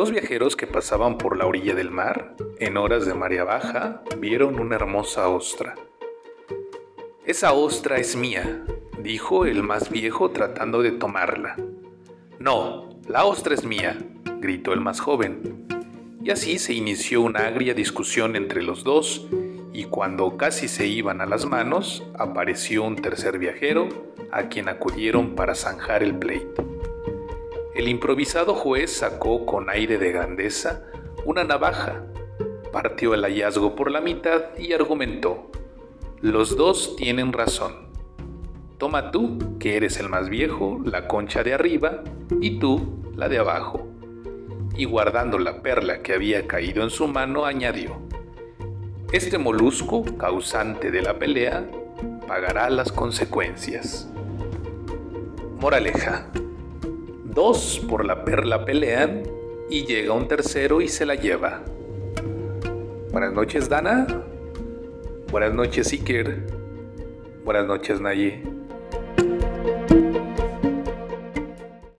Dos viajeros que pasaban por la orilla del mar, en horas de marea baja, vieron una hermosa ostra. Esa ostra es mía, dijo el más viejo tratando de tomarla. No, la ostra es mía, gritó el más joven. Y así se inició una agria discusión entre los dos, y cuando casi se iban a las manos, apareció un tercer viajero a quien acudieron para zanjar el pleito. El improvisado juez sacó con aire de grandeza una navaja, partió el hallazgo por la mitad y argumentó, los dos tienen razón. Toma tú, que eres el más viejo, la concha de arriba y tú la de abajo. Y guardando la perla que había caído en su mano, añadió, este molusco, causante de la pelea, pagará las consecuencias. Moraleja. Dos por la perla pelean y llega un tercero y se la lleva. Buenas noches, Dana. Buenas noches, Iker. Buenas noches, Naye.